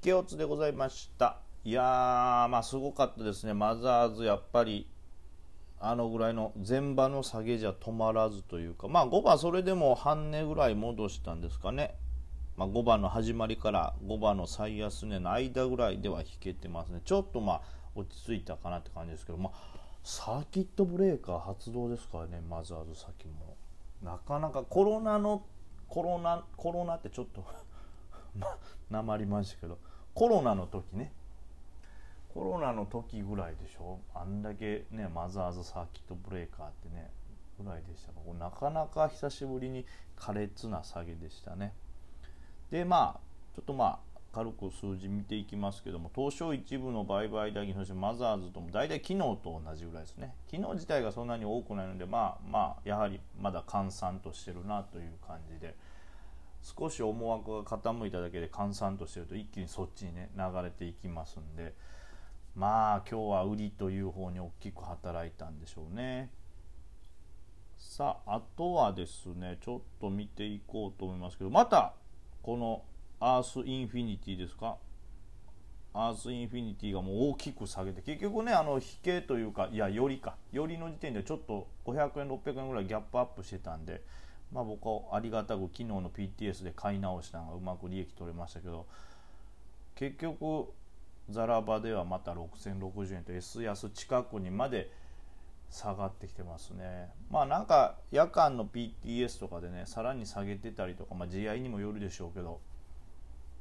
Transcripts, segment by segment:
けおつでございました。いやーまあすごかったですね。マザーズやっぱりあのぐらいの前場の下げじゃ止まらずというか。まあ5番それでも半値ぐらい戻したんですかね。まあ、5番の始まりから5番の最安値の間ぐらいでは引けてますね。ちょっとまあ落ち着いたかなって感じですけど、まあ、サーキットブレーカー発動ですからねマザーズ先も。なかなかコロナのコロナコロナってちょっと まなまりましたけど。コロナの時ね。コロナの時ぐらいでしょ。あんだけねマザーズサーキットブレーカーってねぐらいでしたかなかなか久しぶりに苛烈な下げでしたね。でまあちょっとまあ軽く数字見ていきますけども東証一部の売買代金そしてマザーズとも大体昨日と同じぐらいですね。昨日自体がそんなに多くないのでまあまあやはりまだ閑散としてるなという感じで。少し思惑が傾いただけで閑散としてると一気にそっちにね流れていきますんで。まあ今日は売りという方に大きく働いたんでしょうね。さああとはですねちょっと見ていこうと思いますけどまたこのアースインフィニティですか？アースインフィニティがもう大きく下げて結局ねあの引けというかいや寄りか。寄りの時点でちょっと500円600円ぐらいギャップアップしてたんでまあ僕はありがたく昨日の PTS で買い直したのがうまく利益取れましたけど結局ザラバではまた6060円と S 安近くにまで下がってきてますね。まあなんか夜間の PTS とかでねさらに下げてたりとか、まあ、GI にもよるでしょうけど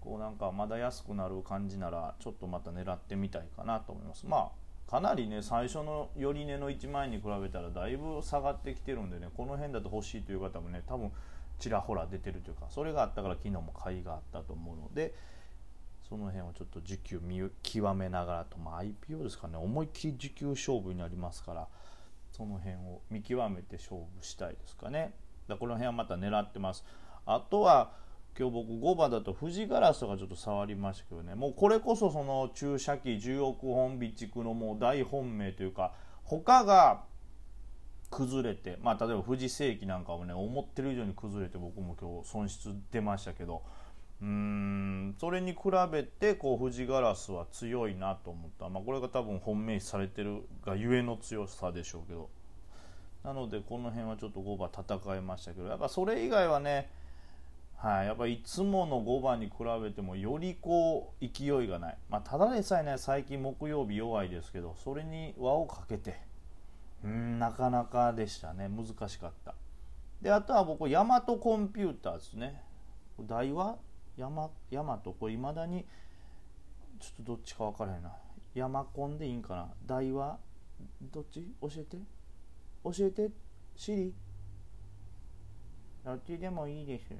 こうなんかまだ安くなる感じならちょっとまた狙ってみたいかなと思います。まあかなりね最初の寄り値の1万円に比べたらだいぶ下がってきてるんでねこの辺だと欲しいという方もね多分ちらほら出てるというかそれがあったから昨日も買いがあったと思うのでその辺をちょっと需給見極めながらと、まあ、IPO ですかね思いっきり需給勝負になりますからその辺を見極めて勝負したいですかね。だこの辺はまた狙ってます。あとは今日僕5番だと富士ガラスとかちょっと触りましたけどね。もうこれこそその注射器10億本備蓄のもう大本命というか他が崩れてまあ例えば富士世紀なんかもね思ってる以上に崩れて僕も今日損失出ましたけど。うーんそれに比べてこう富士ガラスは強いなと思った、まあ、これが多分本命視されてるがゆえの強さでしょうけど。なのでこの辺はちょっと5番戦いましたけど。やっぱそれ以外はねはい、やっぱいつもの5番に比べてもよりこう勢いがない、まあ、ただでさえね最近木曜日弱いですけどそれに輪をかけてうんなかなかでしたね。難しかった。であとは僕ヤマトコンピューターですね。台は？ヤマヤマト？これいまだにちょっとどっちか分からへんな。ヤマコンでいいんかな？台は？どっち？教えて。教えて。シリ。どっちでもいいです。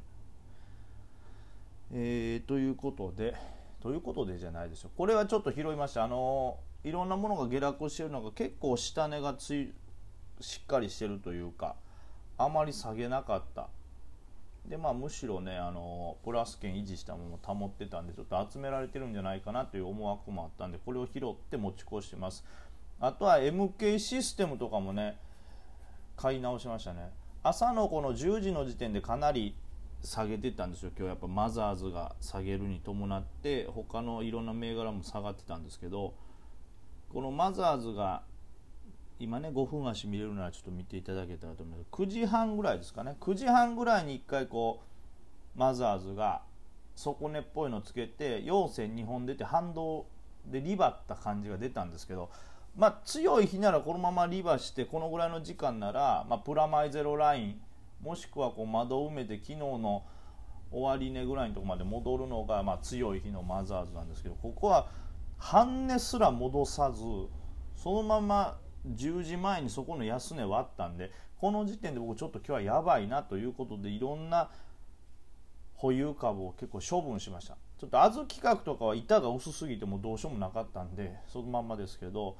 えー、ということでということでじゃないですよ。これはちょっと拾いました。あのいろんなものが下落してるのが結構下値がついしっかりしてるというかあまり下げなかった。でまあむしろねあのプラス圏維持したものを保ってたんでちょっと集められてるんじゃないかなという思惑もあったんでこれを拾って持ち越してます。あとは MK システムとかもね買い直しましたね。朝のこの10時の時点でかなり下げてたんですよ。今日やっぱマザーズが下げるに伴って他のいろんな銘柄も下がってたんですけどこのマザーズが今ね5分足見れるならちょっと見ていただけたらと思います。9時半ぐらいですかね。9時半ぐらいに1回こうマザーズが底根っぽいのつけて陽線2本出て反動でリバった感じが出たんですけどまあ強い日ならこのままリバしてこのぐらいの時間なら、まあ、プラマイゼロラインもしくはこう窓を埋めて昨日の終値ぐらいのとこまで戻るのが、まあ、強い日のマザーズなんですけどここは半値すら戻さずそのまま10時前にそこの安値割ったんでこの時点で僕ちょっと今日はやばいなということでいろんな保有株を結構処分しました。ちょっと小豆企画とかは板が薄すぎてもどうしようもなかったんでそのまんまですけど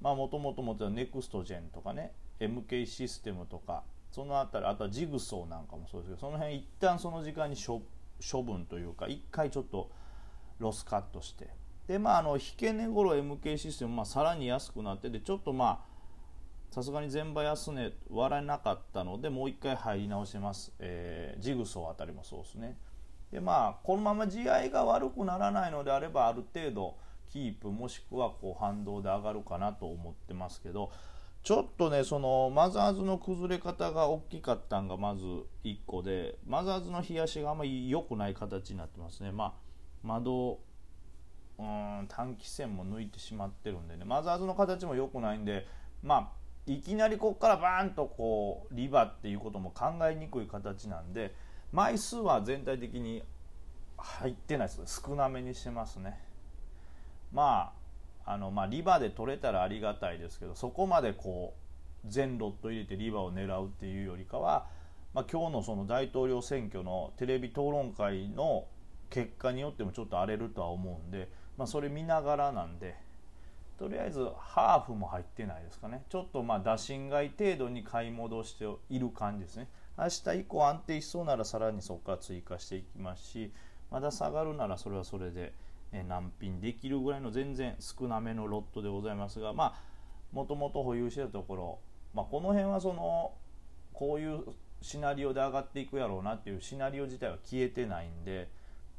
まあもともと持ってたネクストジェンとかね MK システムとかその辺りあとはジグソーなんかもそうですけどその辺一旦その時間に処分というか一回ちょっとロスカットして。でまああの引け値頃 MK システム、まあ、さらに安くなってでちょっとまあさすがに全場安値割らなかったのでもう一回入り直してます、えー、ジグソーあたりもそうですね。でまあこのまま地合いが悪くならないのであればある程度キープもしくはこう反動で上がるかなと思ってますけどちょっとねそのマザーズの崩れ方が大きかったんがまず1個でマザーズの冷やしがあんまり良くない形になってますね。まあ窓うん短期線も抜いてしまってるんでね。マザーズの形も良くないんでまあいきなりここからバーンとこうリバっていうことも考えにくい形なんで枚数は全体的に入ってないです。少なめにしてますね。まああのまあリバで取れたらありがたいですけどそこまでこう全ロット入れてリバを狙うっていうよりかは、まあ、今日のその大統領選挙のテレビ討論会の結果によってもちょっと荒れるとは思うんで、まあ、それ見ながらなんでとりあえずハーフも入ってないですかね。ちょっとまあ打診買い程度に買い戻している感じですね。明日以降安定しそうならさらにそこから追加していきますしまだ下がるならそれはそれで難品できるぐらいの全然少なめのロットでございますがまあもともと保有してたところ、まあ、この辺はそのこういうシナリオで上がっていくやろうなっていうシナリオ自体は消えてないんで、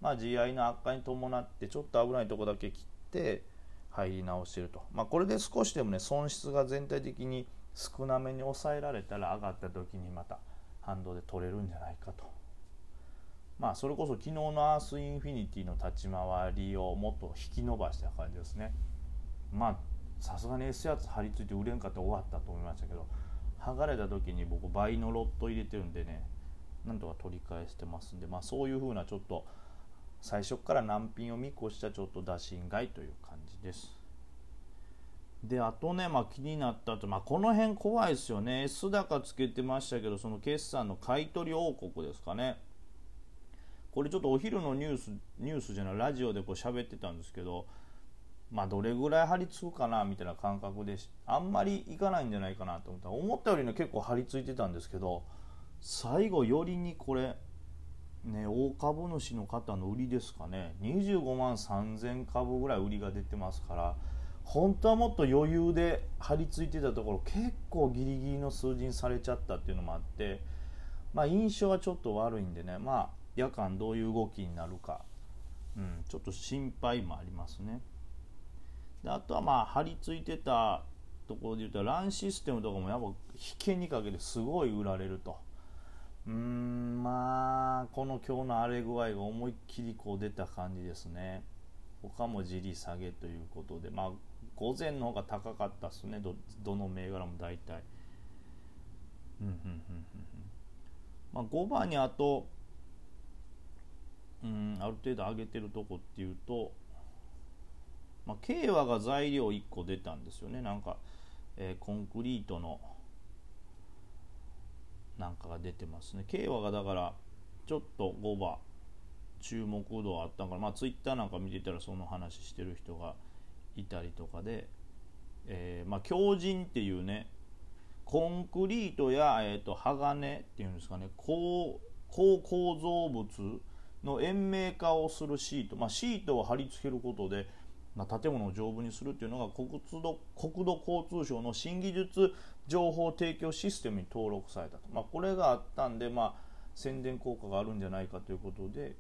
まあ、GI の悪化に伴ってちょっと危ないとこだけ切って入り直してると、まあ、これで少しでもね損失が全体的に少なめに抑えられたら上がった時にまた反動で取れるんじゃないかと。まあそれこそ昨日のアースインフィニティの立ち回りをもっと引き伸ばした感じですね。まあさすがに S やつ張り付いて売れんかって終わったと思いましたけど剥がれた時に僕倍のロット入れてるんでねなんとか取り返してますんでまあそういう風なちょっと最初から難品を見越したちょっと打診買いという感じです。であとね、まあ、気になったと、まあ、この辺怖いですよね。S 高つけてましたけどその決算の買い取り王国ですかね。これちょっとお昼のニュースニュースじゃないラジオでこう喋ってたんですけどまあどれぐらい張り付くかなみたいな感覚であんまりいかないんじゃないかなと思った。思ったよりね結構張り付いてたんですけど最後よりにこれね大株主の方の売りですかね。25万3000株ぐらい売りが出てますから本当はもっと余裕で張り付いてたところ結構ギリギリの数字にされちゃったっていうのもあってまあ印象はちょっと悪いんでね。まあ夜間どういう動きになるか、うん、ちょっと心配もありますね。であとはまあ張り付いてたところで言うとランシステムとかもやっぱ引けにかけてすごい売られると。うーんまあこの今日の荒れ具合が思いっきりこう出た感じですね。他もじり下げということでまあ午前の方が高かったですねどどの銘柄も大体。うんうんうんうんまあ、5番にあとある程度上げてるとこっていうと、まあ、軽和が材料1個出たんですよね。なんか、えー、コンクリートのなんかが出てますね。軽和がだからちょっと5番注目度あったからまあツイッターなんか見てたらその話してる人がいたりとかで、えー、まあ強靭っていうねコンクリートや、えーと、鋼っていうんですかね。高高構造物の延命化をするシート、まあ、シートを貼り付けることで、まあ、建物を丈夫にするっていうのが国土国土交通省の新技術情報提供システムに登録されたと、まあ、これがあったんで、まあ、宣伝効果があるんじゃないかということで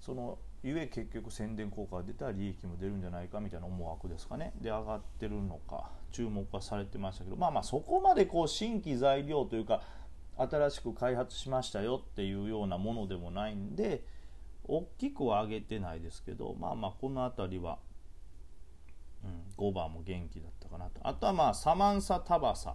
そのゆえ結局宣伝効果が出たら利益も出るんじゃないかみたいな思惑ですかね。で上がってるのか注目はされてましたけどまあまあそこまでこう新規材料というか新しく開発しましたよっていうようなものでもないんで大きくは上げてないですけどまあまあこの辺りは、うん、5番も元気だったかなと。あとはまあサマンサ・タバサ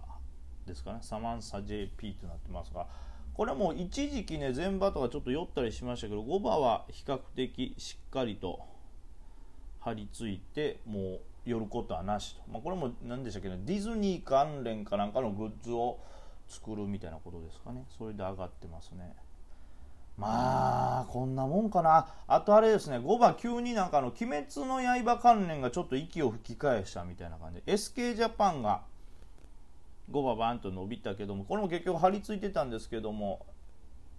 ですかね。サマンサ JP となってますがこれも一時期ね前場とかちょっと酔ったりしましたけど5番は比較的しっかりと張り付いてもう寄ることはなしと、まあ、これも何でしたっけね。ディズニー関連かなんかのグッズを作るみたいなことですかね。それで上がってますね。まあこんなもんかな。あとあれですね5番急になんかの「鬼滅の刃」関連がちょっと息を吹き返したみたいな感じ。で SK ジャパンが5番バンと伸びたけどもこれも結局張り付いてたんですけども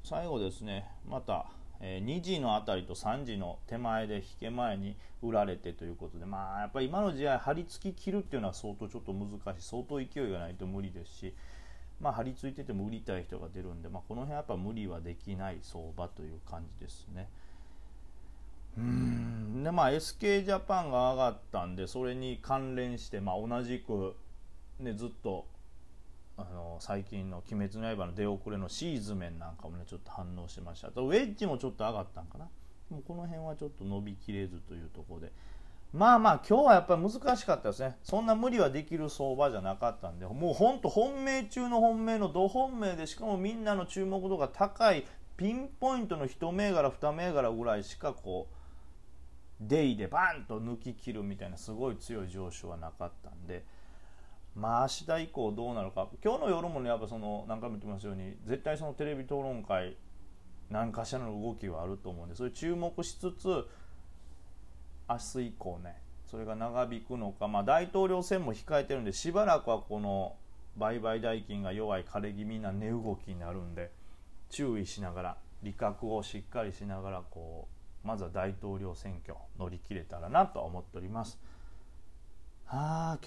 最後ですねまた、え2時のあたりと3時の手前で引け前に売られてということでまあやっぱり今の時代張り付き切るっていうのは相当ちょっと難しい。相当勢いがないと無理ですしまあ、張り付いてても売りたい人が出るんで、まあ、この辺はやっぱ無理はできない相場という感じですね。うん。でまあ SK ジャパンが上がったんでそれに関連して、まあ、同じく、ね、ずっとあの最近の「鬼滅の刃」の出遅れのシーズメンなんかもねちょっと反応しました。ウェッジもちょっと上がったんかな。もうこの辺はちょっと伸びきれずというところで。まあまあ今日はやっぱり難しかったですね。そんな無理はできる相場じゃなかったんでもうほんと本命中の本命のど本命でしかもみんなの注目度が高いピンポイントの1銘柄2銘柄ぐらいしかこうデイでバンと抜き切るみたいなすごい強い上昇はなかったんでまあ明日以降どうなるか。今日の夜もねやっぱその何回も言ってますように絶対そのテレビ討論会何かしらの動きはあると思うんでそれ注目しつつ明日以降ねそれが長引くのか、まあ、大統領選も控えてるんでしばらくはこの売買代金が弱い枯れ気味な値動きになるんで注意しながら利確をしっかりしながらこうまずは大統領選挙乗り切れたらなとは思っております。はあ